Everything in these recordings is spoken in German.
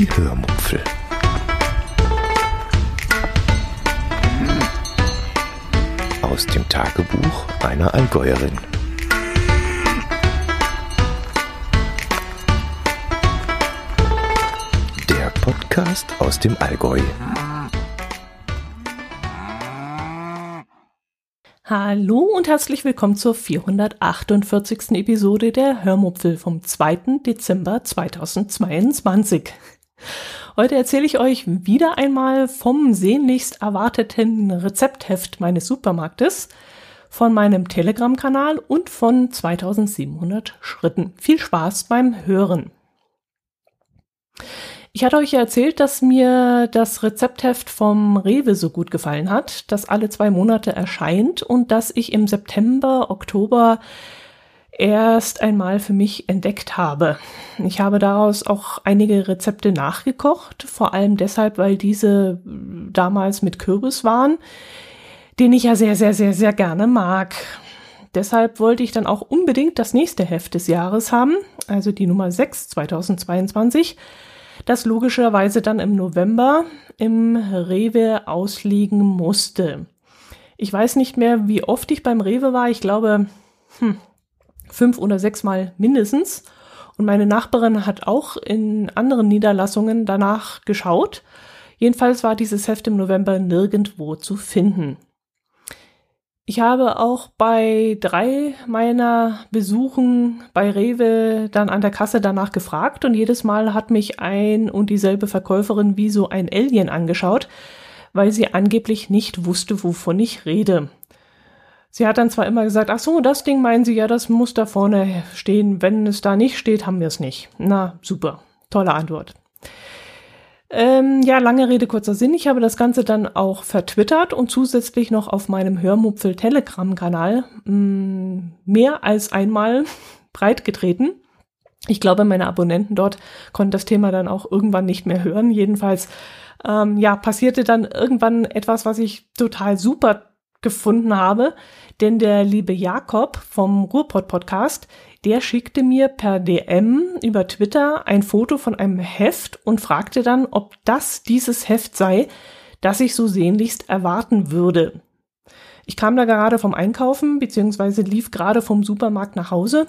Die Hörmupfel. Aus dem Tagebuch einer Allgäuerin. Der Podcast aus dem Allgäu. Hallo und herzlich willkommen zur 448. Episode der Hörmupfel vom 2. Dezember 2022. Heute erzähle ich euch wieder einmal vom sehnlichst erwarteten Rezeptheft meines Supermarktes, von meinem Telegram-Kanal und von 2700 Schritten. Viel Spaß beim Hören. Ich hatte euch ja erzählt, dass mir das Rezeptheft vom Rewe so gut gefallen hat, das alle zwei Monate erscheint und das ich im September, Oktober erst einmal für mich entdeckt habe. Ich habe daraus auch einige Rezepte nachgekocht, vor allem deshalb, weil diese damals mit Kürbis waren, den ich ja sehr, sehr, sehr, sehr gerne mag. Deshalb wollte ich dann auch unbedingt das nächste Heft des Jahres haben, also die Nummer 6 2022 das logischerweise dann im November im Rewe ausliegen musste. Ich weiß nicht mehr, wie oft ich beim Rewe war. Ich glaube, hm, fünf oder sechs Mal mindestens. Und meine Nachbarin hat auch in anderen Niederlassungen danach geschaut. Jedenfalls war dieses Heft im November nirgendwo zu finden. Ich habe auch bei drei meiner Besuchen bei Rewe dann an der Kasse danach gefragt und jedes Mal hat mich ein und dieselbe Verkäuferin wie so ein Alien angeschaut, weil sie angeblich nicht wusste, wovon ich rede. Sie hat dann zwar immer gesagt, ach so, das Ding meinen Sie ja, das muss da vorne stehen. Wenn es da nicht steht, haben wir es nicht. Na, super. Tolle Antwort. Ähm, ja, lange Rede, kurzer Sinn. Ich habe das Ganze dann auch vertwittert und zusätzlich noch auf meinem Hörmupfel Telegram-Kanal mm, mehr als einmal breit getreten. Ich glaube, meine Abonnenten dort konnten das Thema dann auch irgendwann nicht mehr hören. Jedenfalls, ähm, ja, passierte dann irgendwann etwas, was ich total super gefunden habe, denn der liebe Jakob vom Ruhrpott Podcast, der schickte mir per DM über Twitter ein Foto von einem Heft und fragte dann, ob das dieses Heft sei, das ich so sehnlichst erwarten würde. Ich kam da gerade vom Einkaufen, beziehungsweise lief gerade vom Supermarkt nach Hause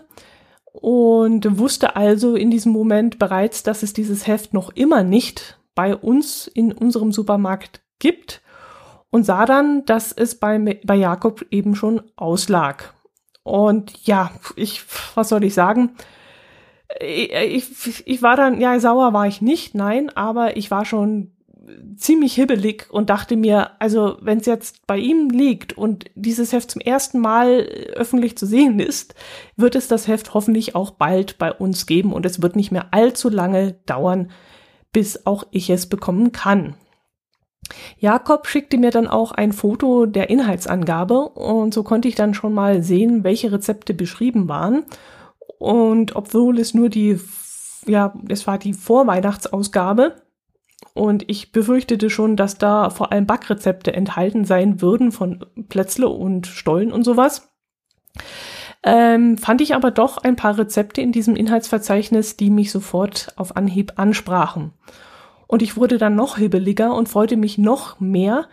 und wusste also in diesem Moment bereits, dass es dieses Heft noch immer nicht bei uns in unserem Supermarkt gibt und sah dann, dass es bei, bei Jakob eben schon auslag. Und ja, ich, was soll ich sagen? Ich, ich, ich war dann, ja, sauer war ich nicht, nein, aber ich war schon ziemlich hibbelig und dachte mir, also wenn es jetzt bei ihm liegt und dieses Heft zum ersten Mal öffentlich zu sehen ist, wird es das Heft hoffentlich auch bald bei uns geben und es wird nicht mehr allzu lange dauern, bis auch ich es bekommen kann. Jakob schickte mir dann auch ein Foto der Inhaltsangabe und so konnte ich dann schon mal sehen, welche Rezepte beschrieben waren. Und obwohl es nur die, ja, es war die Vorweihnachtsausgabe und ich befürchtete schon, dass da vor allem Backrezepte enthalten sein würden von Plätzle und Stollen und sowas. Ähm, fand ich aber doch ein paar Rezepte in diesem Inhaltsverzeichnis, die mich sofort auf Anhieb ansprachen. Und ich wurde dann noch hibbeliger und freute mich noch mehr.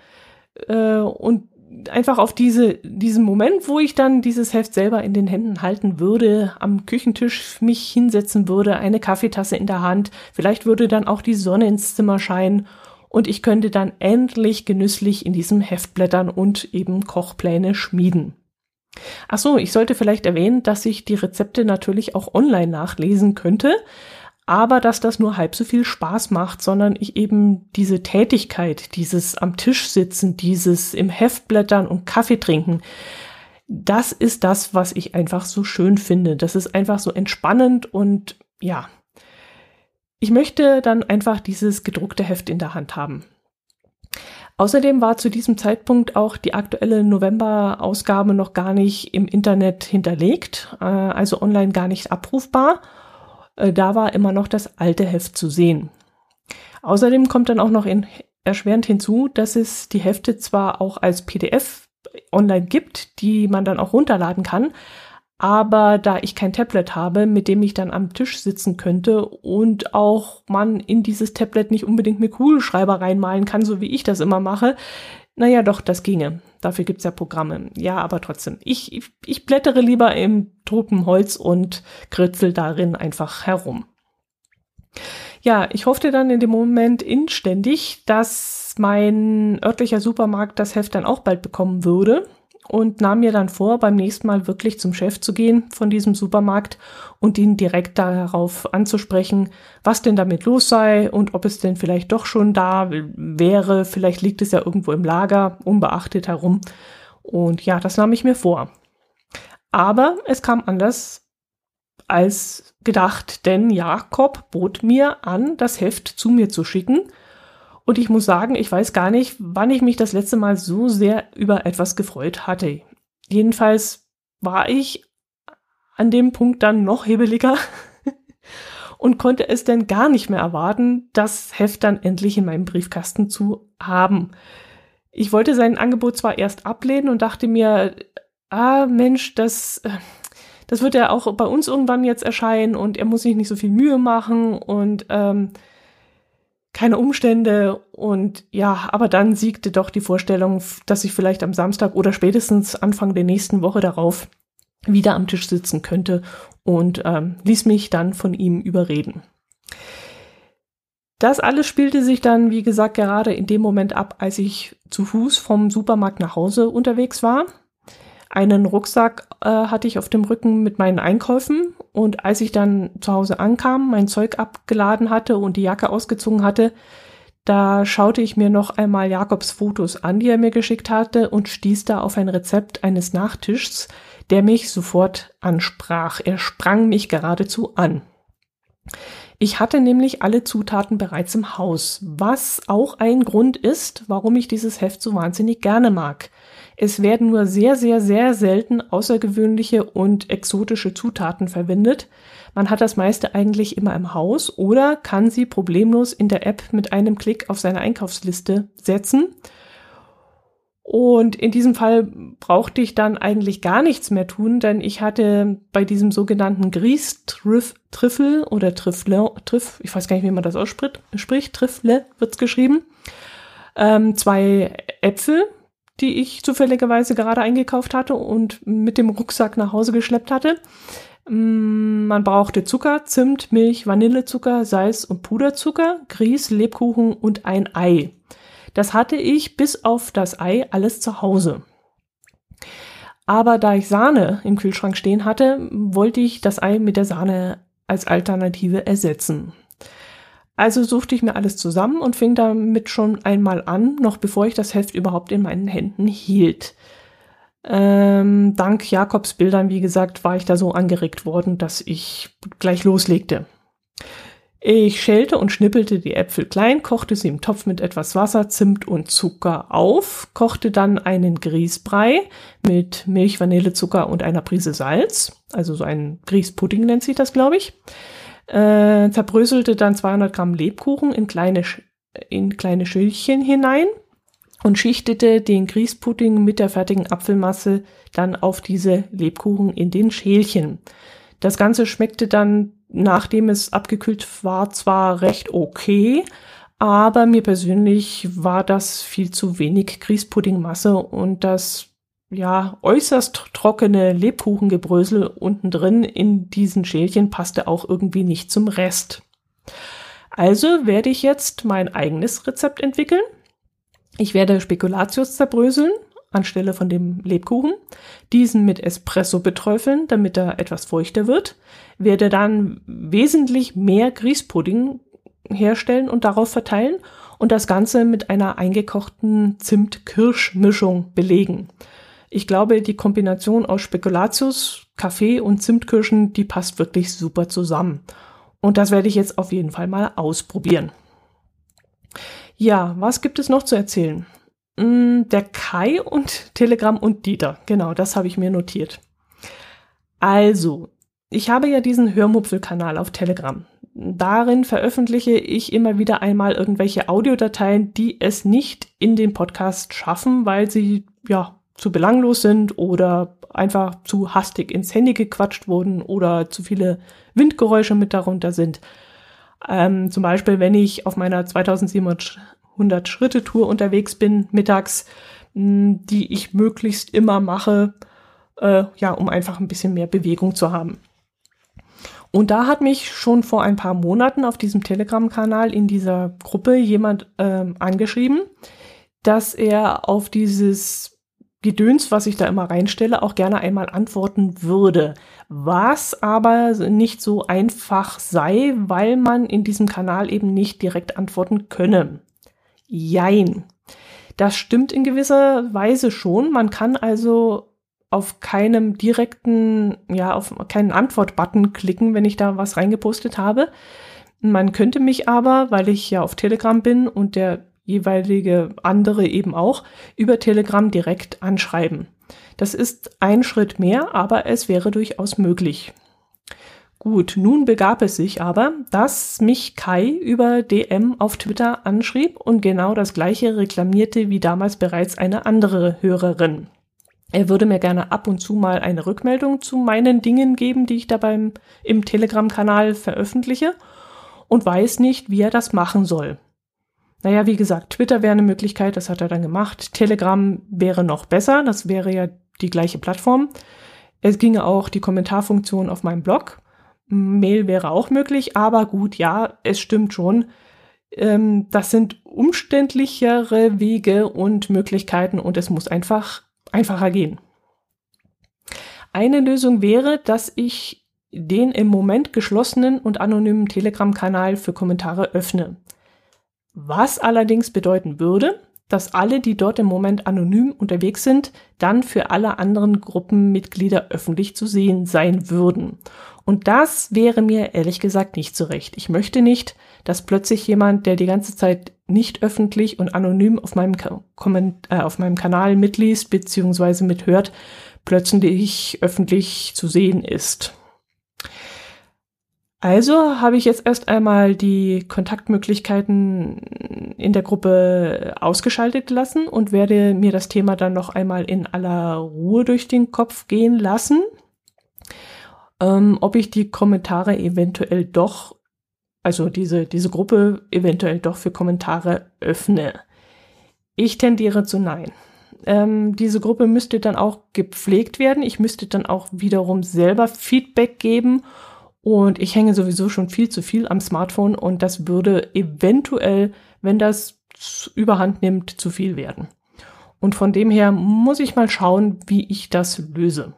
Äh, und einfach auf diese, diesen Moment, wo ich dann dieses Heft selber in den Händen halten würde, am Küchentisch mich hinsetzen würde, eine Kaffeetasse in der Hand, vielleicht würde dann auch die Sonne ins Zimmer scheinen und ich könnte dann endlich genüsslich in diesem Heft blättern und eben Kochpläne schmieden. Ach so, ich sollte vielleicht erwähnen, dass ich die Rezepte natürlich auch online nachlesen könnte aber dass das nur halb so viel Spaß macht, sondern ich eben diese Tätigkeit, dieses am Tisch sitzen, dieses im Heft blättern und Kaffee trinken, das ist das, was ich einfach so schön finde. Das ist einfach so entspannend und ja, ich möchte dann einfach dieses gedruckte Heft in der Hand haben. Außerdem war zu diesem Zeitpunkt auch die aktuelle November-Ausgabe noch gar nicht im Internet hinterlegt, äh, also online gar nicht abrufbar. Äh, da war immer noch das alte Heft zu sehen. Außerdem kommt dann auch noch in, erschwerend hinzu, dass es die Hefte zwar auch als PDF online gibt, die man dann auch runterladen kann, Aber da ich kein Tablet habe, mit dem ich dann am Tisch sitzen könnte und auch man in dieses Tablet nicht unbedingt mit Kugelschreiber reinmalen kann, so wie ich das immer mache, naja, doch, das ginge. Dafür gibt's ja Programme. Ja, aber trotzdem. Ich, ich, ich blättere lieber im Tropenholz und kritzel darin einfach herum. Ja, ich hoffte dann in dem Moment inständig, dass mein örtlicher Supermarkt das Heft dann auch bald bekommen würde und nahm mir dann vor, beim nächsten Mal wirklich zum Chef zu gehen von diesem Supermarkt und ihn direkt darauf anzusprechen, was denn damit los sei und ob es denn vielleicht doch schon da wäre. Vielleicht liegt es ja irgendwo im Lager, unbeachtet herum. Und ja, das nahm ich mir vor. Aber es kam anders als gedacht, denn Jakob bot mir an, das Heft zu mir zu schicken und ich muss sagen, ich weiß gar nicht, wann ich mich das letzte Mal so sehr über etwas gefreut hatte. Jedenfalls war ich an dem Punkt dann noch hebeliger und konnte es dann gar nicht mehr erwarten, das Heft dann endlich in meinem Briefkasten zu haben. Ich wollte sein Angebot zwar erst ablehnen und dachte mir, ah Mensch, das, das wird ja auch bei uns irgendwann jetzt erscheinen und er muss sich nicht so viel Mühe machen und ähm, keine Umstände und ja, aber dann siegte doch die Vorstellung, dass ich vielleicht am Samstag oder spätestens Anfang der nächsten Woche darauf wieder am Tisch sitzen könnte und ähm, ließ mich dann von ihm überreden. Das alles spielte sich dann, wie gesagt, gerade in dem Moment ab, als ich zu Fuß vom Supermarkt nach Hause unterwegs war. Einen Rucksack äh, hatte ich auf dem Rücken mit meinen Einkäufen und als ich dann zu Hause ankam, mein Zeug abgeladen hatte und die Jacke ausgezogen hatte, da schaute ich mir noch einmal Jakobs Fotos an, die er mir geschickt hatte und stieß da auf ein Rezept eines Nachtischs, der mich sofort ansprach. Er sprang mich geradezu an. Ich hatte nämlich alle Zutaten bereits im Haus, was auch ein Grund ist, warum ich dieses Heft so wahnsinnig gerne mag. Es werden nur sehr, sehr, sehr selten außergewöhnliche und exotische Zutaten verwendet. Man hat das meiste eigentlich immer im Haus oder kann sie problemlos in der App mit einem Klick auf seine Einkaufsliste setzen. Und in diesem Fall brauchte ich dann eigentlich gar nichts mehr tun, denn ich hatte bei diesem sogenannten Grieß-Trüffel oder Trüffle, Trüff, ich weiß gar nicht, wie man das ausspricht, Trüffle wird's geschrieben, ähm, zwei Äpfel, die ich zufälligerweise gerade eingekauft hatte und mit dem Rucksack nach Hause geschleppt hatte. Mm, man brauchte Zucker, Zimt, Milch, Vanillezucker, Salz und Puderzucker, Grieß, Lebkuchen und ein Ei. Das hatte ich bis auf das Ei alles zu Hause. Aber da ich Sahne im Kühlschrank stehen hatte, wollte ich das Ei mit der Sahne als Alternative ersetzen. Also suchte ich mir alles zusammen und fing damit schon einmal an, noch bevor ich das Heft überhaupt in meinen Händen hielt. Ähm, dank Jakobs Bildern, wie gesagt, war ich da so angeregt worden, dass ich gleich loslegte. Ich schälte und schnippelte die Äpfel klein, kochte sie im Topf mit etwas Wasser, Zimt und Zucker auf, kochte dann einen Grießbrei mit Milch, Vanillezucker und einer Prise Salz, also so ein Grießpudding nennt sich das, glaube ich äh, zerbröselte dann 200 Gramm Lebkuchen in kleine, in kleine Schälchen hinein und schichtete den Grießpudding mit der fertigen Apfelmasse dann auf diese Lebkuchen in den Schälchen. Das Ganze schmeckte dann, nachdem es abgekühlt war, zwar recht okay, aber mir persönlich war das viel zu wenig Grießpuddingmasse und das ja, äußerst trockene Lebkuchengebrösel unten drin in diesen Schälchen passte auch irgendwie nicht zum Rest. Also werde ich jetzt mein eigenes Rezept entwickeln. Ich werde Spekulatius zerbröseln anstelle von dem Lebkuchen, diesen mit Espresso beträufeln, damit er etwas feuchter wird, werde dann wesentlich mehr Grießpudding herstellen und darauf verteilen und das Ganze mit einer eingekochten Zimt-Kirsch-Mischung belegen. Ich glaube, die Kombination aus Spekulatius, Kaffee und Zimtkirschen, die passt wirklich super zusammen. Und das werde ich jetzt auf jeden Fall mal ausprobieren. Ja, was gibt es noch zu erzählen? Mm, der Kai und Telegram und Dieter. Genau, das habe ich mir notiert. Also, ich habe ja diesen Hörmupfel-Kanal auf Telegram. Darin veröffentliche ich immer wieder einmal irgendwelche Audiodateien, die es nicht in den Podcast schaffen, weil sie ja zu belanglos sind oder einfach zu hastig ins Handy gequatscht wurden oder zu viele Windgeräusche mit darunter sind. Ähm, zum Beispiel, wenn ich auf meiner 2700 Schritte Tour unterwegs bin, mittags, die ich möglichst immer mache, äh, ja, um einfach ein bisschen mehr Bewegung zu haben. Und da hat mich schon vor ein paar Monaten auf diesem Telegram-Kanal in dieser Gruppe jemand ähm, angeschrieben, dass er auf dieses Gedöns, was ich da immer reinstelle, auch gerne einmal antworten würde. Was aber nicht so einfach sei, weil man in diesem Kanal eben nicht direkt antworten könne. Jein. Das stimmt in gewisser Weise schon. Man kann also auf keinem direkten, ja, auf keinen Antwort-Button klicken, wenn ich da was reingepostet habe. Man könnte mich aber, weil ich ja auf Telegram bin und der jeweilige andere eben auch, über Telegram direkt anschreiben. Das ist ein Schritt mehr, aber es wäre durchaus möglich. Gut, nun begab es sich aber, dass mich Kai über DM auf Twitter anschrieb und genau das gleiche reklamierte wie damals bereits eine andere Hörerin. Er würde mir gerne ab und zu mal eine Rückmeldung zu meinen Dingen geben, die ich da beim, im Telegram-Kanal veröffentliche und weiß nicht, wie er das machen soll. Naja, wie gesagt, Twitter wäre eine Möglichkeit, das hat er dann gemacht. Telegram wäre noch besser, das wäre ja die gleiche Plattform. Es ginge auch die Kommentarfunktion auf meinem Blog. Mail wäre auch möglich, aber gut, ja, es stimmt schon. Ähm, das sind umständlichere Wege und Möglichkeiten und es muss einfach einfacher gehen. Eine Lösung wäre, dass ich den im Moment geschlossenen und anonymen Telegram-Kanal für Kommentare öffne. Was allerdings bedeuten würde, dass alle, die dort im Moment anonym unterwegs sind, dann für alle anderen Gruppenmitglieder öffentlich zu sehen sein würden. Und das wäre mir ehrlich gesagt nicht so recht. Ich möchte nicht, dass plötzlich jemand, der die ganze Zeit nicht öffentlich und anonym auf meinem, Komment äh, auf meinem Kanal mitliest bzw. mithört, plötzlich öffentlich zu sehen ist. Also habe ich jetzt erst einmal die Kontaktmöglichkeiten in der Gruppe ausgeschaltet lassen und werde mir das Thema dann noch einmal in aller Ruhe durch den Kopf gehen lassen, ähm, ob ich die Kommentare eventuell doch, also diese, diese Gruppe eventuell doch für Kommentare öffne. Ich tendiere zu nein. Ähm, diese Gruppe müsste dann auch gepflegt werden. Ich müsste dann auch wiederum selber Feedback geben und ich hänge sowieso schon viel zu viel am Smartphone und das würde eventuell, wenn das überhand nimmt, zu viel werden. Und von dem her muss ich mal schauen, wie ich das löse.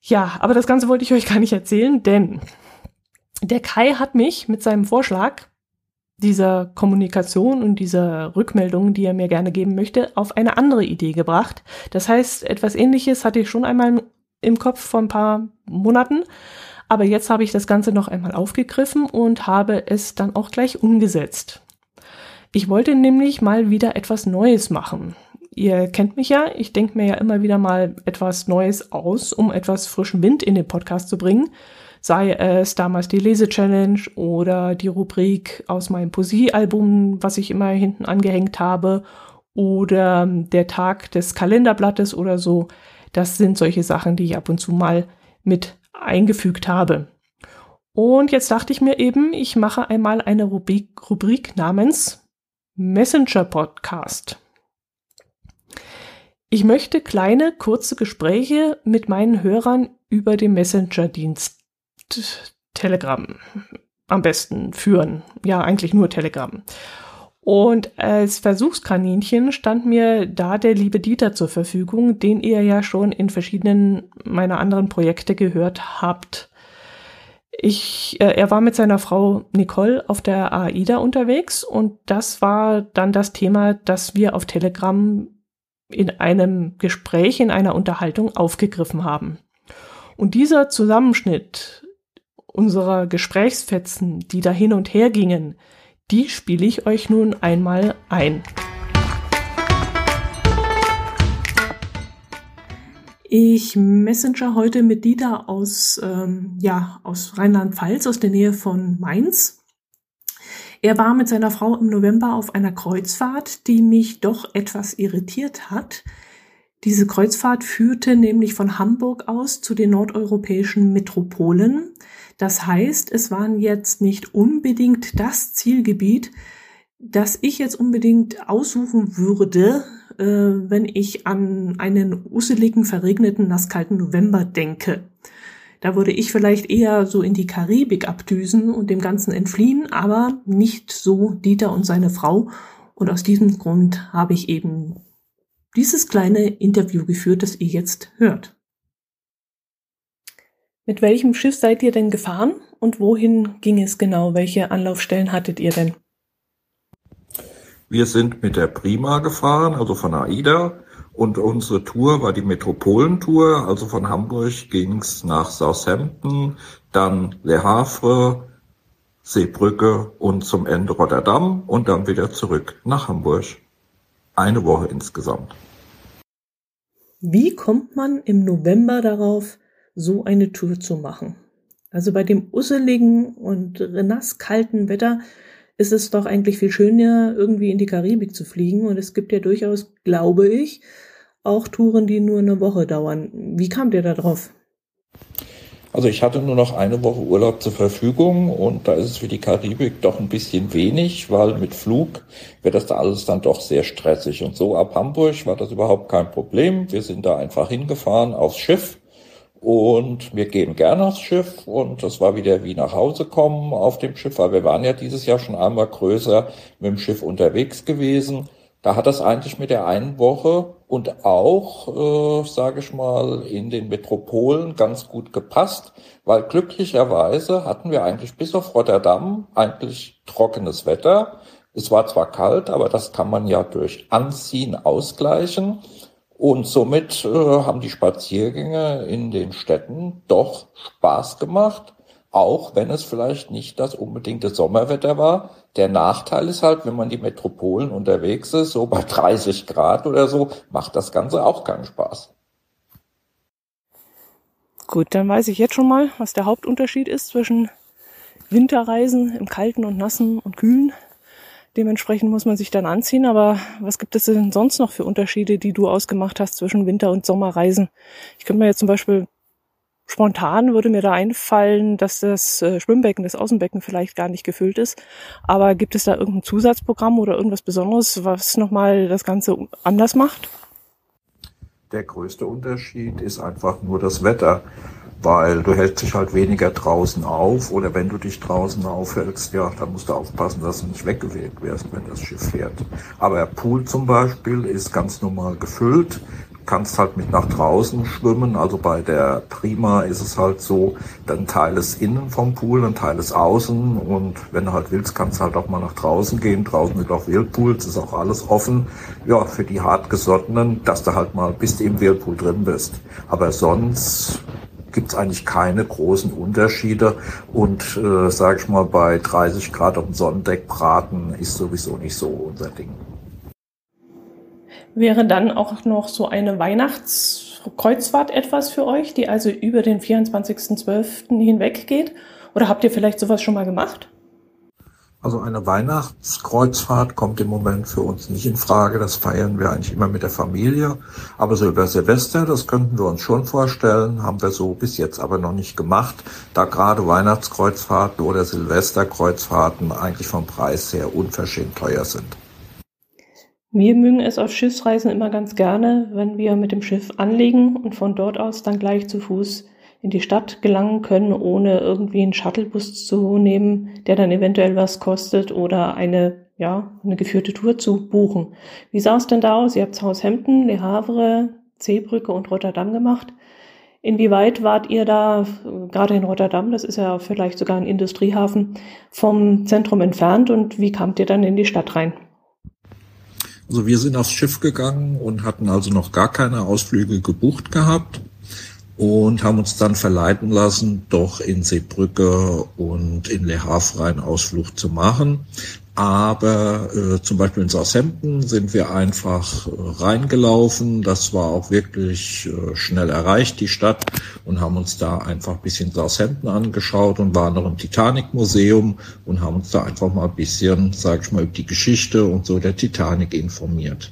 Ja, aber das Ganze wollte ich euch gar nicht erzählen, denn der Kai hat mich mit seinem Vorschlag dieser Kommunikation und dieser Rückmeldung, die er mir gerne geben möchte, auf eine andere Idee gebracht. Das heißt, etwas ähnliches hatte ich schon einmal im Kopf vor ein paar Monaten, aber jetzt habe ich das Ganze noch einmal aufgegriffen und habe es dann auch gleich umgesetzt. Ich wollte nämlich mal wieder etwas Neues machen. Ihr kennt mich ja, ich denke mir ja immer wieder mal etwas Neues aus, um etwas frischen Wind in den Podcast zu bringen. Sei es damals die Lese-Challenge oder die Rubrik aus meinem Poesiealbum, was ich immer hinten angehängt habe, oder der Tag des Kalenderblattes oder so. Das sind solche Sachen, die ich ab und zu mal mit eingefügt habe. Und jetzt dachte ich mir eben, ich mache einmal eine Rubrik, Rubrik namens Messenger Podcast. Ich möchte kleine, kurze Gespräche mit meinen Hörern über den Messenger-Dienst Telegram am besten führen. Ja, eigentlich nur Telegram. Und als Versuchskaninchen stand mir da der liebe Dieter zur Verfügung, den ihr ja schon in verschiedenen meiner anderen Projekte gehört habt. Ich, äh, er war mit seiner Frau Nicole auf der AIDA unterwegs und das war dann das Thema, das wir auf Telegram in einem Gespräch, in einer Unterhaltung aufgegriffen haben. Und dieser Zusammenschnitt unserer Gesprächsfetzen, die da hin und her gingen, die spiele ich euch nun einmal ein. Ich messenger heute mit Dieter aus, ähm, ja, aus Rheinland-Pfalz, aus der Nähe von Mainz. Er war mit seiner Frau im November auf einer Kreuzfahrt, die mich doch etwas irritiert hat. Diese Kreuzfahrt führte nämlich von Hamburg aus zu den nordeuropäischen Metropolen. Das heißt, es waren jetzt nicht unbedingt das Zielgebiet, das ich jetzt unbedingt aussuchen würde, äh, wenn ich an einen usseligen, verregneten, nasskalten November denke. Da würde ich vielleicht eher so in die Karibik abdüsen und dem Ganzen entfliehen, aber nicht so Dieter und seine Frau. Und aus diesem Grund habe ich eben dieses kleine Interview geführt, das ihr jetzt hört. Mit welchem Schiff seid ihr denn gefahren und wohin ging es genau? Welche Anlaufstellen hattet ihr denn? Wir sind mit der Prima gefahren, also von AIDA und unsere Tour war die Metropolentour, also von Hamburg ging's nach Southampton, dann Le Havre, Seebrücke und zum Ende Rotterdam und dann wieder zurück nach Hamburg. Eine Woche insgesamt. Wie kommt man im November darauf, so eine Tour zu machen? Also bei dem usseligen und nasskalten Wetter ist es doch eigentlich viel schöner, irgendwie in die Karibik zu fliegen. Und es gibt ja durchaus, glaube ich, auch Touren, die nur eine Woche dauern. Wie kamt ihr da drauf? Also ich hatte nur noch eine Woche Urlaub zur Verfügung und da ist es für die Karibik doch ein bisschen wenig, weil mit Flug wird das da alles dann doch sehr stressig. Und so ab Hamburg war das überhaupt kein Problem. Wir sind da einfach hingefahren aufs Schiff und wir gehen gerne aufs Schiff und das war wieder wie nach Hause kommen auf dem Schiff, weil wir waren ja dieses Jahr schon einmal größer mit dem Schiff unterwegs gewesen. Da hat das eigentlich mit der einen Woche und auch, äh, sage ich mal, in den Metropolen ganz gut gepasst, weil glücklicherweise hatten wir eigentlich bis auf Rotterdam eigentlich trockenes Wetter. Es war zwar kalt, aber das kann man ja durch Anziehen ausgleichen. Und somit äh, haben die Spaziergänge in den Städten doch Spaß gemacht, auch wenn es vielleicht nicht das unbedingte Sommerwetter war. Der Nachteil ist halt, wenn man die Metropolen unterwegs ist, so bei 30 Grad oder so, macht das Ganze auch keinen Spaß. Gut, dann weiß ich jetzt schon mal, was der Hauptunterschied ist zwischen Winterreisen im Kalten und Nassen und Kühlen Dementsprechend muss man sich dann anziehen. Aber was gibt es denn sonst noch für Unterschiede, die du ausgemacht hast zwischen Winter- und Sommerreisen? Ich könnte mir jetzt zum Beispiel spontan würde mir da einfallen, dass das äh, Schwimmbecken, das Außenbecken vielleicht gar nicht gefüllt ist. Aber gibt es da irgendein Zusatzprogramm oder irgendwas Besonderes, was nochmal das Ganze anders macht? Der größte Unterschied ist einfach nur das Wetter weil du hältst dich halt weniger draußen auf oder wenn du dich draußen aufhältst, ja, dann musst du aufpassen, dass du nicht weggeweht wirst, wenn das Schiff fährt. Aber Pool zum Beispiel ist ganz normal gefüllt, kannst halt mit nach draußen schwimmen. Also bei der Prima ist es halt so, ein Teil ist innen vom Pool, ein Teil ist außen und wenn du halt willst, kannst du halt auch mal nach draußen gehen. Draußen sind auch Whirlpools, ist auch alles offen. Ja, für die hartgesottenen, dass du halt mal bis du im Whirlpool drin bist. Aber sonst gibt es eigentlich keine großen Unterschiede. Und äh, sage ich mal, bei 30 Grad auf dem Sonnendeck braten ist sowieso nicht so unser Ding. Wäre dann auch noch so eine Weihnachtskreuzfahrt etwas für euch, die also über den 24.12. hinweg geht? Oder habt ihr vielleicht sowas schon mal gemacht? Also eine Weihnachtskreuzfahrt kommt im Moment für uns nicht in Frage. Das feiern wir eigentlich immer mit der Familie. Aber so über Silvester, das könnten wir uns schon vorstellen, haben wir so bis jetzt aber noch nicht gemacht, da gerade Weihnachtskreuzfahrten oder Silvesterkreuzfahrten eigentlich vom Preis her unverschämt teuer sind. Wir mögen es auf Schiffsreisen immer ganz gerne, wenn wir mit dem Schiff anlegen und von dort aus dann gleich zu Fuß in die Stadt gelangen können, ohne irgendwie einen Shuttlebus zu nehmen, der dann eventuell was kostet oder eine, ja, eine geführte Tour zu buchen. Wie sah es denn da aus? Ihr habt Southampton, Le Havre, Seebrücke und Rotterdam gemacht. Inwieweit wart ihr da, gerade in Rotterdam, das ist ja vielleicht sogar ein Industriehafen, vom Zentrum entfernt und wie kamt ihr dann in die Stadt rein? Also wir sind aufs Schiff gegangen und hatten also noch gar keine Ausflüge gebucht gehabt und haben uns dann verleiten lassen, doch in Seebrücke und in Le Havre einen Ausflug zu machen. Aber äh, zum Beispiel in Southampton sind wir einfach äh, reingelaufen. Das war auch wirklich äh, schnell erreicht, die Stadt, und haben uns da einfach ein bisschen Southampton angeschaut und waren noch im Titanic-Museum und haben uns da einfach mal ein bisschen, sag ich mal, über die Geschichte und so der Titanic informiert.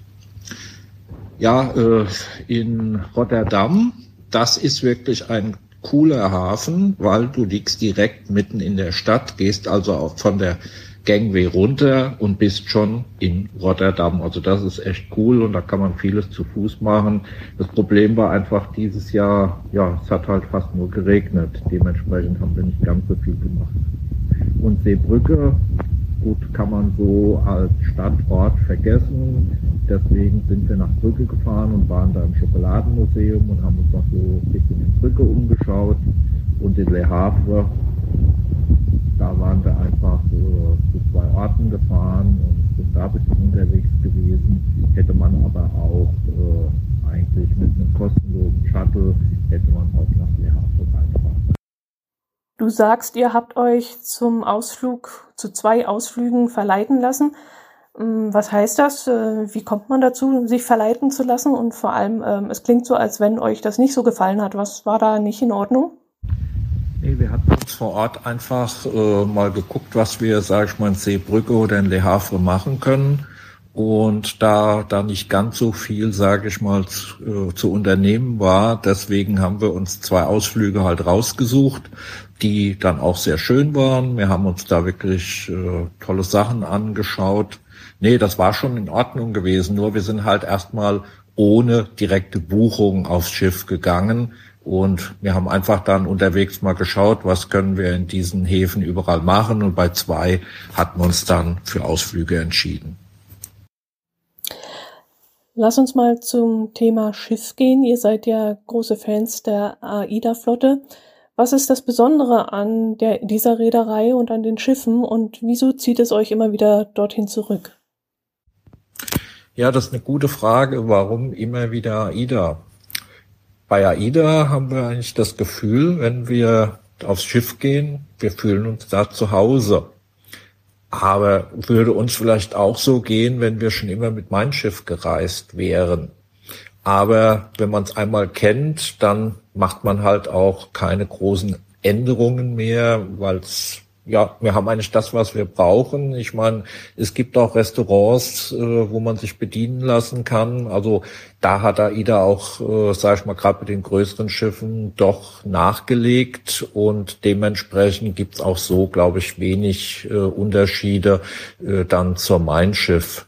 Ja, äh, in Rotterdam, das ist wirklich ein cooler Hafen, weil du liegst direkt mitten in der Stadt, gehst also auch von der Gangway runter und bist schon in Rotterdam. Also das ist echt cool und da kann man vieles zu Fuß machen. Das Problem war einfach dieses Jahr, ja, es hat halt fast nur geregnet. Dementsprechend haben wir nicht ganz so viel gemacht. Und Seebrücke, gut, kann man so als Standort vergessen. Deswegen sind wir nach Brücke gefahren und waren da im Schokoladenmuseum und haben uns noch so ein bisschen in Brücke umgeschaut und in Le Havre da waren wir einfach äh, zu zwei Orten gefahren und sind da ein bisschen unterwegs gewesen. Hätte man aber auch äh, eigentlich mit einem kostenlosen Shuttle, hätte man auch nach Le Havre reinfahren. Du sagst, ihr habt euch zum Ausflug, zu zwei Ausflügen verleiten lassen. Ähm, was heißt das? Äh, wie kommt man dazu, sich verleiten zu lassen? Und vor allem, ähm, es klingt so, als wenn euch das nicht so gefallen hat. Was war da nicht in Ordnung? Nee, wir hatten uns vor Ort einfach äh, mal geguckt, was wir, sage ich mal, in Seebrücke oder in Le Havre machen können. Und da da nicht ganz so viel, sage ich mal, zu, äh, zu unternehmen war, deswegen haben wir uns zwei Ausflüge halt rausgesucht, die dann auch sehr schön waren. Wir haben uns da wirklich äh, tolle Sachen angeschaut. Nee, das war schon in Ordnung gewesen, nur wir sind halt erstmal ohne direkte Buchung aufs Schiff gegangen, und wir haben einfach dann unterwegs mal geschaut, was können wir in diesen Häfen überall machen. Und bei zwei hatten wir uns dann für Ausflüge entschieden. Lass uns mal zum Thema Schiff gehen. Ihr seid ja große Fans der AIDA-Flotte. Was ist das Besondere an der, dieser Reederei und an den Schiffen und wieso zieht es euch immer wieder dorthin zurück? Ja, das ist eine gute Frage. Warum immer wieder AIDA? Bei AIDA haben wir eigentlich das Gefühl, wenn wir aufs Schiff gehen, wir fühlen uns da zu Hause. Aber würde uns vielleicht auch so gehen, wenn wir schon immer mit Mein Schiff gereist wären. Aber wenn man es einmal kennt, dann macht man halt auch keine großen Änderungen mehr, weil es ja, wir haben eigentlich das, was wir brauchen. Ich meine, es gibt auch Restaurants, äh, wo man sich bedienen lassen kann. Also da hat AIDA auch, äh, sage ich mal, gerade mit den größeren Schiffen doch nachgelegt und dementsprechend gibt's auch so, glaube ich, wenig äh, Unterschiede äh, dann zur Mein Schiff.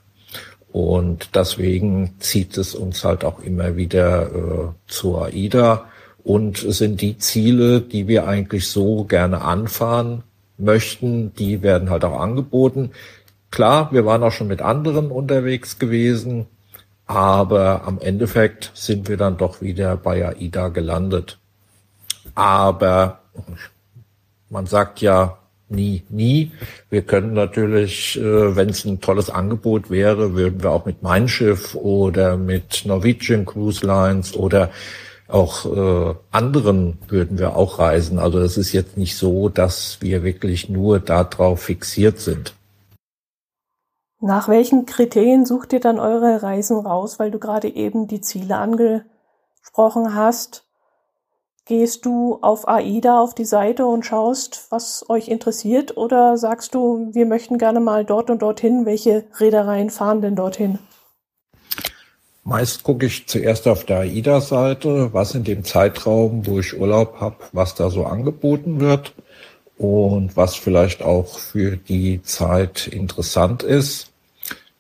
Und deswegen zieht es uns halt auch immer wieder äh, zur AIDA und sind die Ziele, die wir eigentlich so gerne anfahren möchten, die werden halt auch angeboten. Klar, wir waren auch schon mit anderen unterwegs gewesen, aber am Endeffekt sind wir dann doch wieder bei AIDA gelandet. Aber man sagt ja nie, nie. Wir können natürlich, äh, wenn es ein tolles Angebot wäre, würden wir auch mit Mein Schiff oder mit Norwegian Cruise Lines oder auch äh, anderen würden wir auch reisen. Also es ist jetzt nicht so, dass wir wirklich nur darauf fixiert sind. Nach welchen Kriterien sucht ihr dann eure Reisen raus, weil du gerade eben die Ziele angesprochen hast? Gehst du auf AIDA auf die Seite und schaust, was euch interessiert, oder sagst du, wir möchten gerne mal dort und dorthin? Welche Reedereien fahren denn dorthin? Meist gucke ich zuerst auf der AIDA-Seite, was in dem Zeitraum, wo ich Urlaub habe, was da so angeboten wird und was vielleicht auch für die Zeit interessant ist.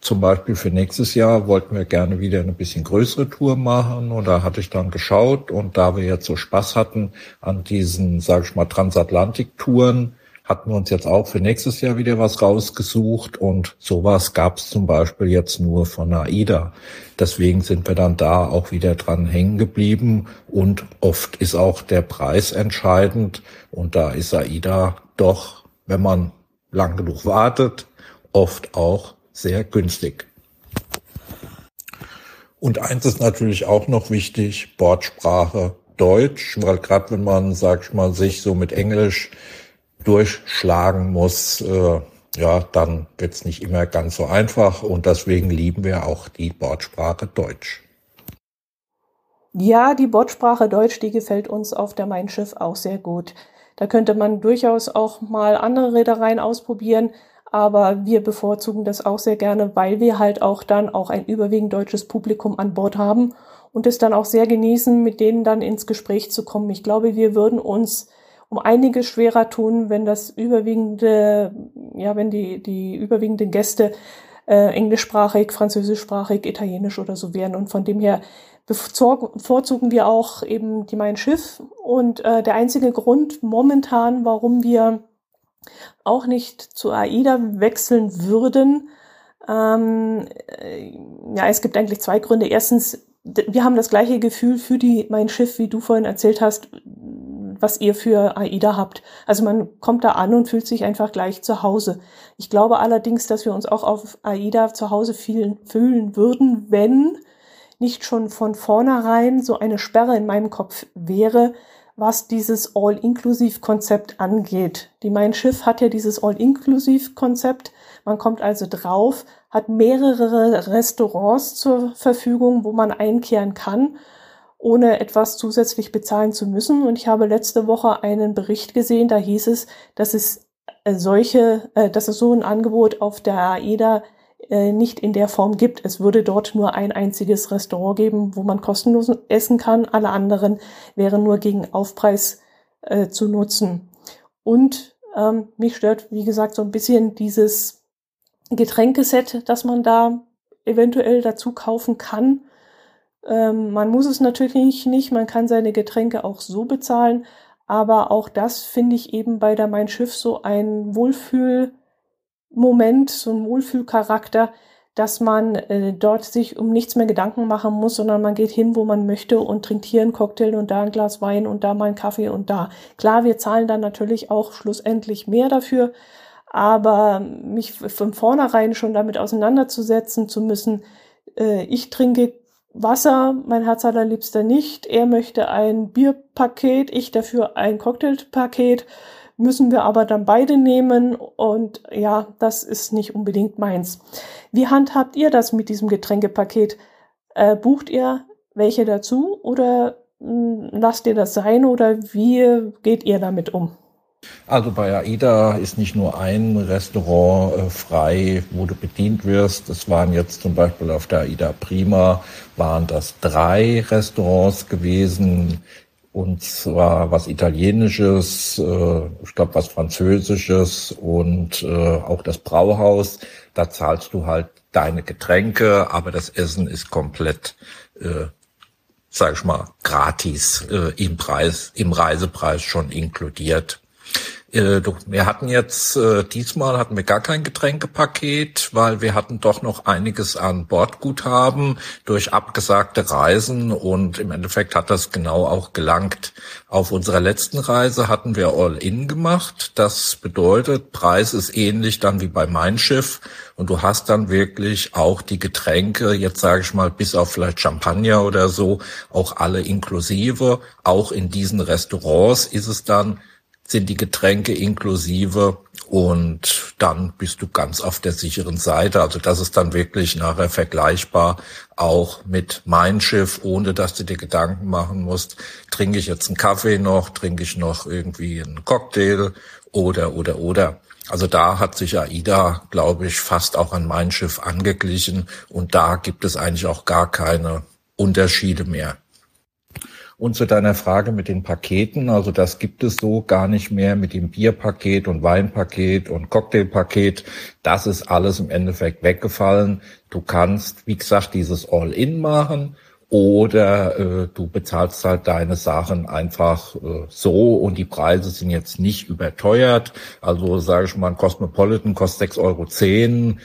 Zum Beispiel für nächstes Jahr wollten wir gerne wieder eine bisschen größere Tour machen und da hatte ich dann geschaut und da wir jetzt so Spaß hatten an diesen, sage ich mal, Transatlantik-Touren, hatten wir uns jetzt auch für nächstes Jahr wieder was rausgesucht und sowas gab es zum Beispiel jetzt nur von AIDA. Deswegen sind wir dann da auch wieder dran hängen geblieben und oft ist auch der Preis entscheidend und da ist AIDA doch, wenn man lang genug wartet, oft auch sehr günstig. Und eins ist natürlich auch noch wichtig, Bordsprache Deutsch, weil gerade wenn man, sag ich mal, sich so mit Englisch durchschlagen muss, äh, ja, dann wird's nicht immer ganz so einfach und deswegen lieben wir auch die Bordsprache Deutsch. Ja, die Bordsprache Deutsch, die gefällt uns auf der Mein Schiff auch sehr gut. Da könnte man durchaus auch mal andere Reedereien ausprobieren, aber wir bevorzugen das auch sehr gerne, weil wir halt auch dann auch ein überwiegend deutsches Publikum an Bord haben und es dann auch sehr genießen, mit denen dann ins Gespräch zu kommen. Ich glaube, wir würden uns um einiges schwerer tun, wenn das überwiegende, ja, wenn die, die überwiegenden Gäste äh, englischsprachig, französischsprachig, italienisch oder so wären. Und von dem her bevorzugen wir auch eben die Mein Schiff. Und äh, der einzige Grund momentan, warum wir auch nicht zu AIDA wechseln würden, ähm, äh, ja, es gibt eigentlich zwei Gründe. Erstens, wir haben das gleiche Gefühl für die Mein Schiff, wie du vorhin erzählt hast, was ihr für AIDA habt. Also man kommt da an und fühlt sich einfach gleich zu Hause. Ich glaube allerdings, dass wir uns auch auf AIDA zu Hause fühlen, fühlen würden, wenn nicht schon von vornherein so eine Sperre in meinem Kopf wäre, was dieses All-Inclusive-Konzept angeht. Die Mein Schiff hat ja dieses All-Inclusive-Konzept. Man kommt also drauf, hat mehrere Restaurants zur Verfügung, wo man einkehren kann ohne etwas zusätzlich bezahlen zu müssen. Und ich habe letzte Woche einen Bericht gesehen, da hieß es, dass es äh, solche, äh, dass es so ein Angebot auf der AIDA äh, nicht in der Form gibt. Es würde dort nur ein einziges Restaurant geben, wo man kostenlos essen kann. Alle anderen wären nur gegen Aufpreis äh, zu nutzen. Und ähm, mich stört, wie gesagt, so ein bisschen dieses Getränkeset, das man da eventuell dazu kaufen kann. Ähm, man muss es natürlich nicht, man kann seine Getränke auch so bezahlen, aber auch das finde ich eben bei der Mein Schiff so ein Wohlfühlmoment, so ein Wohlfühlcharakter, dass man äh, dort sich um nichts mehr Gedanken machen muss, sondern man geht hin, wo man möchte und trinkt hier einen Cocktail und da ein Glas Wein und da mal einen Kaffee und da. Klar, wir zahlen dann natürlich auch schlussendlich mehr dafür, aber mich von vornherein schon damit auseinanderzusetzen zu müssen, äh, ich trinke Wasser, mein Herz allerliebster nicht. Er möchte ein Bierpaket, ich dafür ein Cocktailpaket. Müssen wir aber dann beide nehmen und ja, das ist nicht unbedingt meins. Wie handhabt ihr das mit diesem Getränkepaket? Äh, bucht ihr welche dazu oder mh, hm, lasst ihr das sein oder wie geht ihr damit um? Also bei AIDA ist nicht nur ein Restaurant äh, frei, wo du bedient wirst. Es waren jetzt zum Beispiel auf der AIDA Prima, waren das drei Restaurants gewesen. Und zwar was Italienisches, äh, ich glaube was Französisches und äh, auch das Brauhaus. Da zahlst du halt deine Getränke, aber das Essen ist komplett sag ich mal, gratis äh, im Preis, im Reisepreis schon inkludiert. Äh, wir hatten jetzt, äh, diesmal hatten wir gar kein Getränkepaket, weil wir hatten doch noch einiges an Bordguthaben durch abgesagte Reisen und im Endeffekt hat das genau auch gelangt. Auf unserer letzten Reise hatten wir All-In gemacht. Das bedeutet, Preis ist ähnlich dann wie bei Mein Schiff und du hast dann wirklich auch die Getränke, jetzt sage ich mal, bis auf vielleicht Champagner oder so, auch alle inklusive. Auch in diesen Restaurants ist es dann sind die Getränke inklusive und dann bist du ganz auf der sicheren Seite. Also das ist dann wirklich nachher vergleichbar auch mit mein Schiff, ohne dass du dir Gedanken machen musst, trinke ich jetzt einen Kaffee noch, trinke ich noch irgendwie einen Cocktail oder, oder, oder. Also da hat sich AIDA, glaube ich, fast auch an mein Schiff angeglichen und da gibt es eigentlich auch gar keine Unterschiede mehr. Und zu deiner Frage mit den Paketen, also das gibt es so gar nicht mehr mit dem Bierpaket und Weinpaket und Cocktailpaket. Das ist alles im Endeffekt weggefallen. Du kannst, wie gesagt, dieses All-In machen oder äh, du bezahlst halt deine Sachen einfach äh, so und die Preise sind jetzt nicht überteuert. Also sage ich mal, ein Cosmopolitan kostet 6,10 Euro.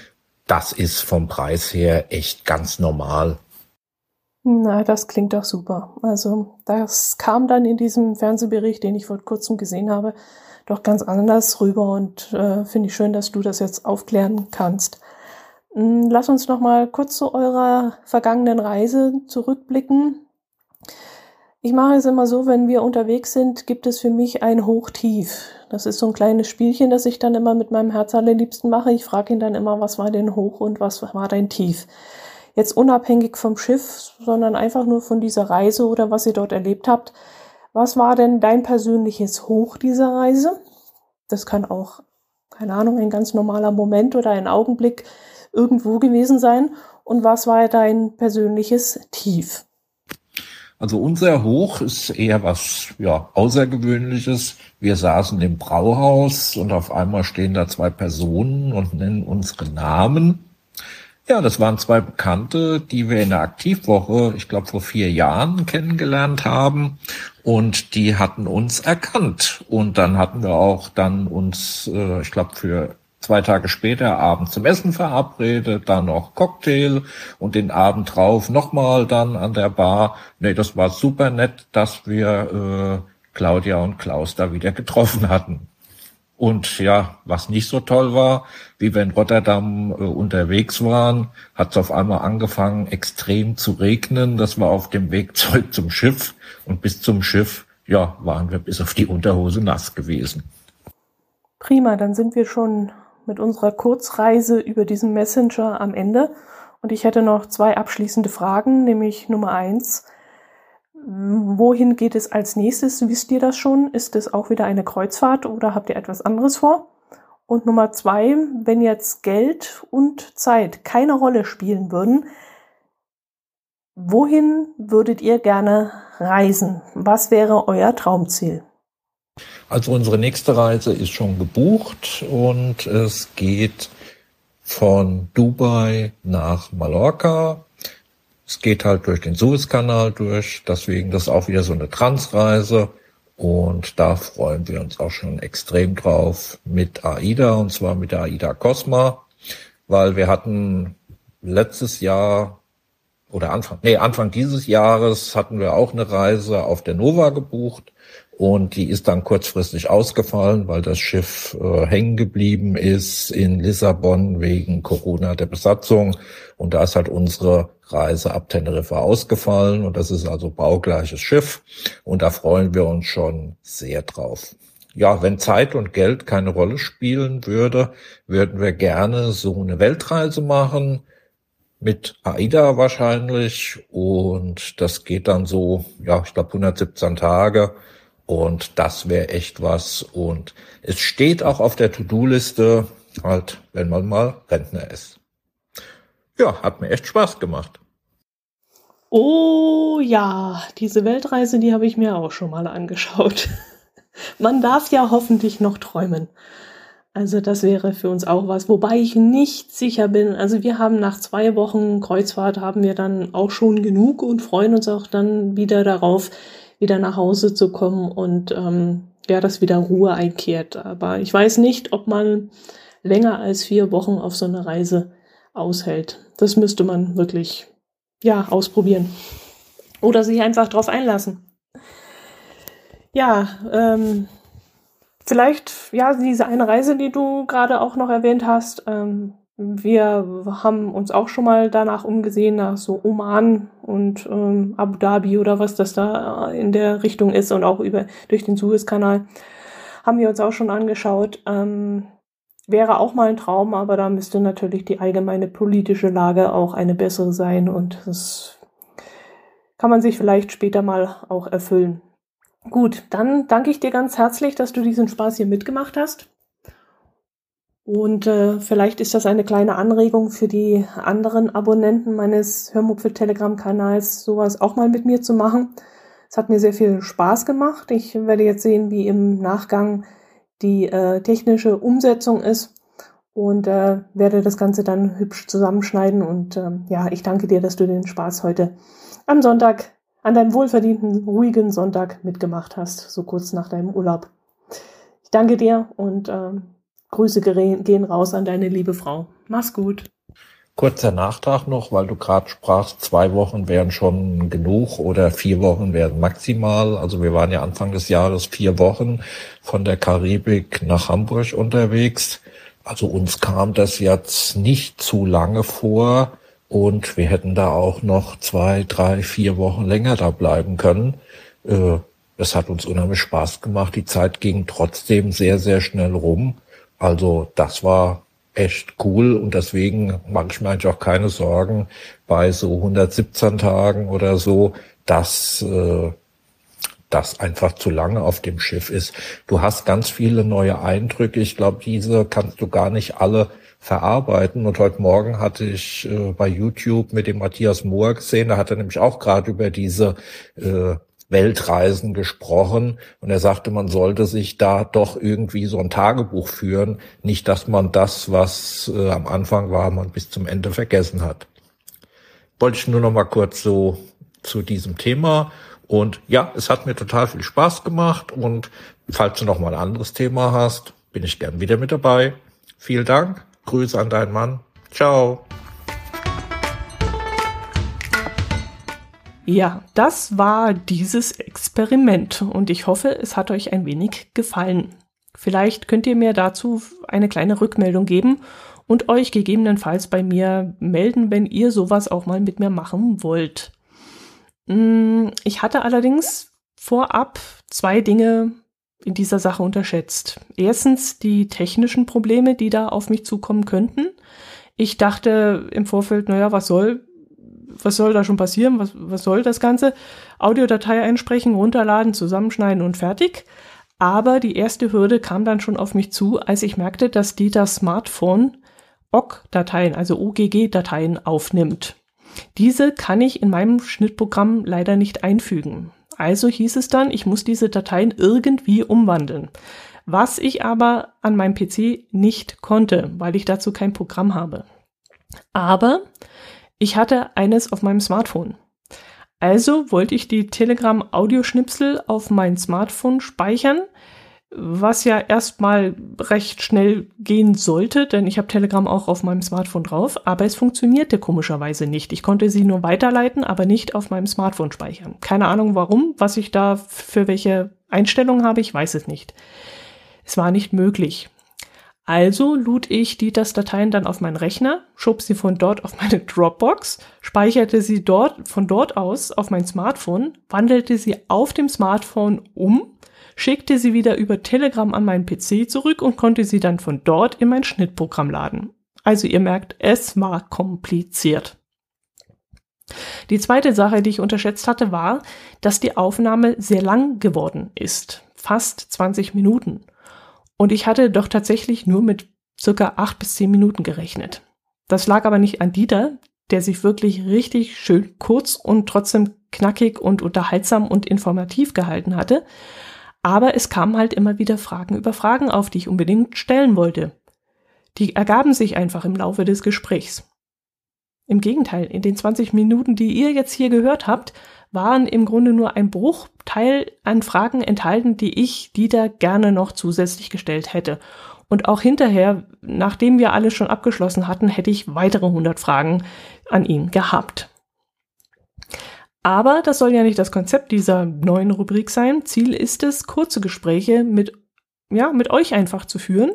Das ist vom Preis her echt ganz normal. Na, das klingt doch super. Also, das kam dann in diesem Fernsehbericht, den ich vor kurzem gesehen habe, doch ganz anders rüber und äh, finde ich schön, dass du das jetzt aufklären kannst. Hm, lass uns noch mal kurz zu eurer vergangenen Reise zurückblicken. Ich mache es immer so, wenn wir unterwegs sind, gibt es für mich ein Hochtief. Das ist so ein kleines Spielchen, das ich dann immer mit meinem Herz allerliebsten mache. Ich frage ihn dann immer, was war denn hoch und was war dein Tief? Jetzt unabhängig vom Schiff, sondern einfach nur von dieser Reise oder was ihr dort erlebt habt. Was war denn dein persönliches Hoch dieser Reise? Das kann auch keine Ahnung, ein ganz normaler Moment oder ein Augenblick irgendwo gewesen sein? Und was war dein persönliches Tief? Also unser Hoch ist eher was ja, Außergewöhnliches. Wir saßen im Brauhaus und auf einmal stehen da zwei Personen und nennen unsere Namen. Ja, das waren zwei Bekannte, die wir in der Aktivwoche, ich glaube vor vier Jahren kennengelernt haben und die hatten uns erkannt und dann hatten wir auch dann uns, äh, ich glaube für zwei Tage später abends zum Essen verabredet, dann noch Cocktail und den Abend drauf nochmal dann an der Bar. Nee, das war super nett, dass wir äh, Claudia und Klaus da wieder getroffen hatten. Und ja, was nicht so toll war, wie wir in Rotterdam äh, unterwegs waren, hat es auf einmal angefangen, extrem zu regnen. Das war auf dem Weg zurück zum Schiff. Und bis zum Schiff, ja, waren wir bis auf die Unterhose nass gewesen. Prima, dann sind wir schon mit unserer Kurzreise über diesen Messenger am Ende. Und ich hätte noch zwei abschließende Fragen, nämlich Nummer eins. Wohin geht es als nächstes? Wisst ihr das schon? Ist es auch wieder eine Kreuzfahrt oder habt ihr etwas anderes vor? Und Nummer zwei, wenn jetzt Geld und Zeit keine Rolle spielen würden, wohin würdet ihr gerne reisen? Was wäre euer Traumziel? Also unsere nächste Reise ist schon gebucht und es geht von Dubai nach Mallorca es geht halt durch den Suezkanal durch, deswegen das auch wieder so eine Transreise. Und da freuen wir uns auch schon extrem drauf mit AIDA und zwar mit der AIDA Cosma, weil wir hatten letztes Jahr oder Anfang, nee, Anfang dieses Jahres hatten wir auch eine Reise auf der Nova gebucht. Und die ist dann kurzfristig ausgefallen, weil das Schiff äh, hängen geblieben ist in Lissabon wegen Corona der Besatzung. Und da ist halt unsere Reise ab Teneriffa ausgefallen. Und das ist also baugleiches Schiff. Und da freuen wir uns schon sehr drauf. Ja, wenn Zeit und Geld keine Rolle spielen würde, würden wir gerne so eine Weltreise machen. Mit AIDA wahrscheinlich. Und das geht dann so, ja, ich glaube 117 Tage. Und das wäre echt was. Und es steht auch auf der To-Do-Liste, halt, wenn man mal Rentner ist ja, hat mir echt Spaß gemacht. Oh ja, diese Weltreise, die habe ich mir auch schon mal angeschaut. Man darf ja hoffentlich noch träumen. Also das wäre für uns auch was, wobei ich nicht sicher bin. Also wir haben nach zwei Wochen Kreuzfahrt haben wir dann auch schon genug und freuen uns auch dann wieder darauf, wieder nach Hause zu kommen und ähm, ja, dass wieder Ruhe einkehrt. Aber ich weiß nicht, ob man länger als vier Wochen auf so eine Reise aushält. Das müsste man wirklich, ja, ausprobieren. Oder sich einfach drauf einlassen. Ja, ähm, vielleicht, ja, diese eine Reise, die du gerade auch noch erwähnt hast. Ähm, wir haben uns auch schon mal danach umgesehen, nach so Oman und ähm, Abu Dhabi oder was das da in der Richtung ist und auch über durch den Suezkanal haben wir uns auch schon angeschaut. Ähm, wäre auch mal ein Traum, aber da müsste natürlich die allgemeine politische Lage auch eine bessere sein und das kann man sich vielleicht später mal auch erfüllen. Gut, dann danke ich dir ganz herzlich, dass du diesen Spaß hier mitgemacht hast. Und äh, vielleicht ist das eine kleine Anregung für die anderen Abonnenten meines Hörmupfel Telegram-Kanals, sowas auch mal mit mir zu machen. Es hat mir sehr viel Spaß gemacht. Ich werde jetzt sehen, wie im Nachgang die äh, technische Umsetzung ist und äh, werde das Ganze dann hübsch zusammenschneiden. Und äh, ja, ich danke dir, dass du den Spaß heute am Sonntag, an deinem wohlverdienten, ruhigen Sonntag mitgemacht hast, so kurz nach deinem Urlaub. Ich danke dir und äh, Grüße gehen raus an deine liebe Frau. Mach's gut. Kurzer Nachtrag noch, weil du gerade sprachst, zwei Wochen wären schon genug oder vier Wochen wären maximal. Also wir waren ja Anfang des Jahres vier Wochen von der Karibik nach Hamburg unterwegs. Also uns kam das jetzt nicht zu lange vor und wir hätten da auch noch zwei, drei, vier Wochen länger da bleiben können. Äh, es hat uns unheimlich Spaß gemacht. Die Zeit ging trotzdem sehr, sehr schnell rum. Also das war echt cool und deswegen mache ich mir eigentlich auch keine Sorgen bei so 117 Tagen oder so, dass äh, das einfach zu lange auf dem Schiff ist. Du hast ganz viele neue Eindrücke. Ich glaube, diese kannst du gar nicht alle verarbeiten. Und heute Morgen hatte ich äh, bei YouTube mit dem Matthias Mohr gesehen, da hat er nämlich auch gerade über diese äh, Weltreisen gesprochen und er sagte, man sollte sich da doch irgendwie so ein Tagebuch führen, nicht dass man das, was äh, am Anfang war, man bis zum Ende vergessen hat. Wollte ich nur noch mal kurz so zu diesem Thema und ja, es hat mir total viel Spaß gemacht und falls du noch mal ein anderes Thema hast, bin ich gern wieder mit dabei. Vielen Dank. Grüße an deinen Mann. Ciao. Ja, das war dieses Experiment und ich hoffe, es hat euch ein wenig gefallen. Vielleicht könnt ihr mir dazu eine kleine Rückmeldung geben und euch gegebenenfalls bei mir melden, wenn ihr sowas auch mal mit mir machen wollt. Mm, ich hatte allerdings vorab zwei Dinge in dieser Sache unterschätzt. Erstens die technischen Probleme, die da auf mich zukommen könnten. Ich dachte im Vorfeld, naja, was soll, was soll da schon passieren? Was, was soll das Ganze? Audiodatei einsprechen, runterladen, zusammenschneiden und fertig. Aber die erste Hürde kam dann schon auf mich zu, als ich merkte, dass die das Smartphone OGG-Dateien, also OGG-Dateien aufnimmt. Diese kann ich in meinem Schnittprogramm leider nicht einfügen. Also hieß es dann, ich muss diese Dateien irgendwie umwandeln. Was ich aber an meinem PC nicht konnte, weil ich dazu kein Programm habe. Aber ich hatte eines auf meinem Smartphone. Also wollte ich die Telegram-Audioschnipsel auf mein Smartphone speichern, was ja erstmal recht schnell gehen sollte, denn ich habe Telegram auch auf meinem Smartphone drauf, aber es funktionierte komischerweise nicht. Ich konnte sie nur weiterleiten, aber nicht auf meinem Smartphone speichern. Keine Ahnung warum, was ich da für welche Einstellungen habe, ich weiß es nicht. Es war nicht möglich. Also lud ich die das-Dateien dann auf meinen Rechner, schob sie von dort auf meine Dropbox, speicherte sie dort von dort aus auf mein Smartphone, wandelte sie auf dem Smartphone um, schickte sie wieder über Telegram an meinen PC zurück und konnte sie dann von dort in mein Schnittprogramm laden. Also ihr merkt, es war kompliziert. Die zweite Sache, die ich unterschätzt hatte, war, dass die Aufnahme sehr lang geworden ist. Fast 20 Minuten. Und ich hatte doch tatsächlich nur mit circa acht bis zehn Minuten gerechnet. Das lag aber nicht an Dieter, der sich wirklich richtig schön kurz und trotzdem knackig und unterhaltsam und informativ gehalten hatte. Aber es kamen halt immer wieder Fragen über Fragen auf, die ich unbedingt stellen wollte. Die ergaben sich einfach im Laufe des Gesprächs. Im Gegenteil, in den 20 Minuten, die ihr jetzt hier gehört habt, waren im Grunde nur ein Bruchteil an Fragen enthalten, die ich Dieter gerne noch zusätzlich gestellt hätte. Und auch hinterher, nachdem wir alles schon abgeschlossen hatten, hätte ich weitere 100 Fragen an ihn gehabt. Aber das soll ja nicht das Konzept dieser neuen Rubrik sein. Ziel ist es, kurze Gespräche mit, ja, mit euch einfach zu führen.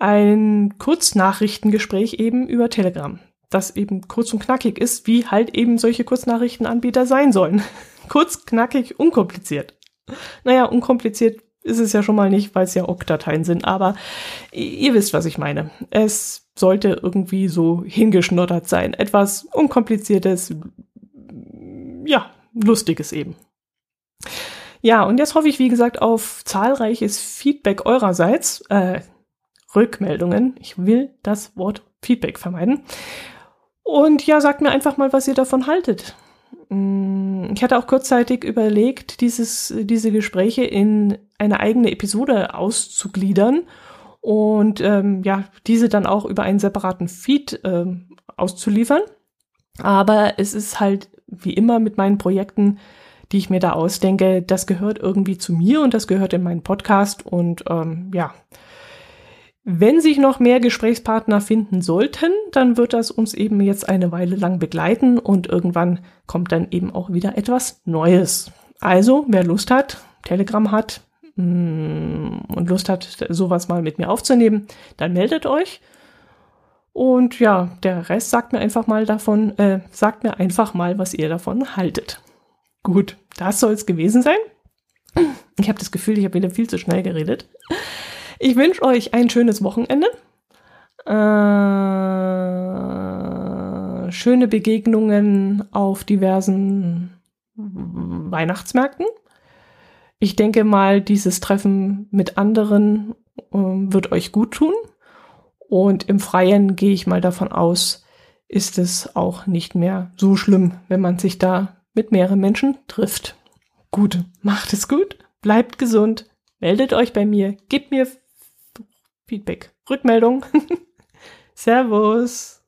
Ein Kurznachrichtengespräch eben über Telegram das eben kurz und knackig ist, wie halt eben solche Kurznachrichtenanbieter sein sollen. kurz, knackig, unkompliziert. Naja, unkompliziert ist es ja schon mal nicht, weil es ja OGG-Dateien sind, aber ihr wisst, was ich meine. Es sollte irgendwie so hingeschnoddert sein. Etwas Unkompliziertes, ja, Lustiges eben. Ja, und jetzt hoffe ich, wie gesagt, auf zahlreiches Feedback eurerseits, äh, Rückmeldungen. Ich will das Wort Feedback vermeiden. Und ja, sagt mir einfach mal, was ihr davon haltet. Mm, ich hatte auch kurzzeitig überlegt, dieses, diese Gespräche in eine eigene Episode auszugliedern und ähm, ja, diese dann auch über einen separaten Feed ähm, auszuliefern. Aber es ist halt wie immer mit meinen Projekten, die ich mir da ausdenke, das gehört irgendwie zu mir und das gehört in meinen Podcast und ähm, ja, wenn sich noch mehr Gesprächspartner finden sollten, dann wird das uns eben jetzt eine Weile lang begleiten und irgendwann kommt dann eben auch wieder etwas Neues. Also, wer Lust hat, Telegram hat mm, und Lust hat, sowas mal mit mir aufzunehmen, dann meldet euch. Und ja, der Rest sagt mir einfach mal davon, äh, sagt mir einfach mal, was ihr davon haltet. Gut, das soll es gewesen sein. Ich habe das Gefühl, ich habe wieder viel zu schnell geredet. Ich wünsche euch ein schönes Wochenende. Äh, schöne Begegnungen auf diversen Weihnachtsmärkten. Ich denke mal, dieses Treffen mit anderen äh, wird euch gut tun. Und im Freien gehe ich mal davon aus, ist es auch nicht mehr so schlimm, wenn man sich da mit mehreren Menschen trifft. Gut, macht es gut, bleibt gesund, meldet euch bei mir, gebt mir Feedback, Rückmeldung. Servus.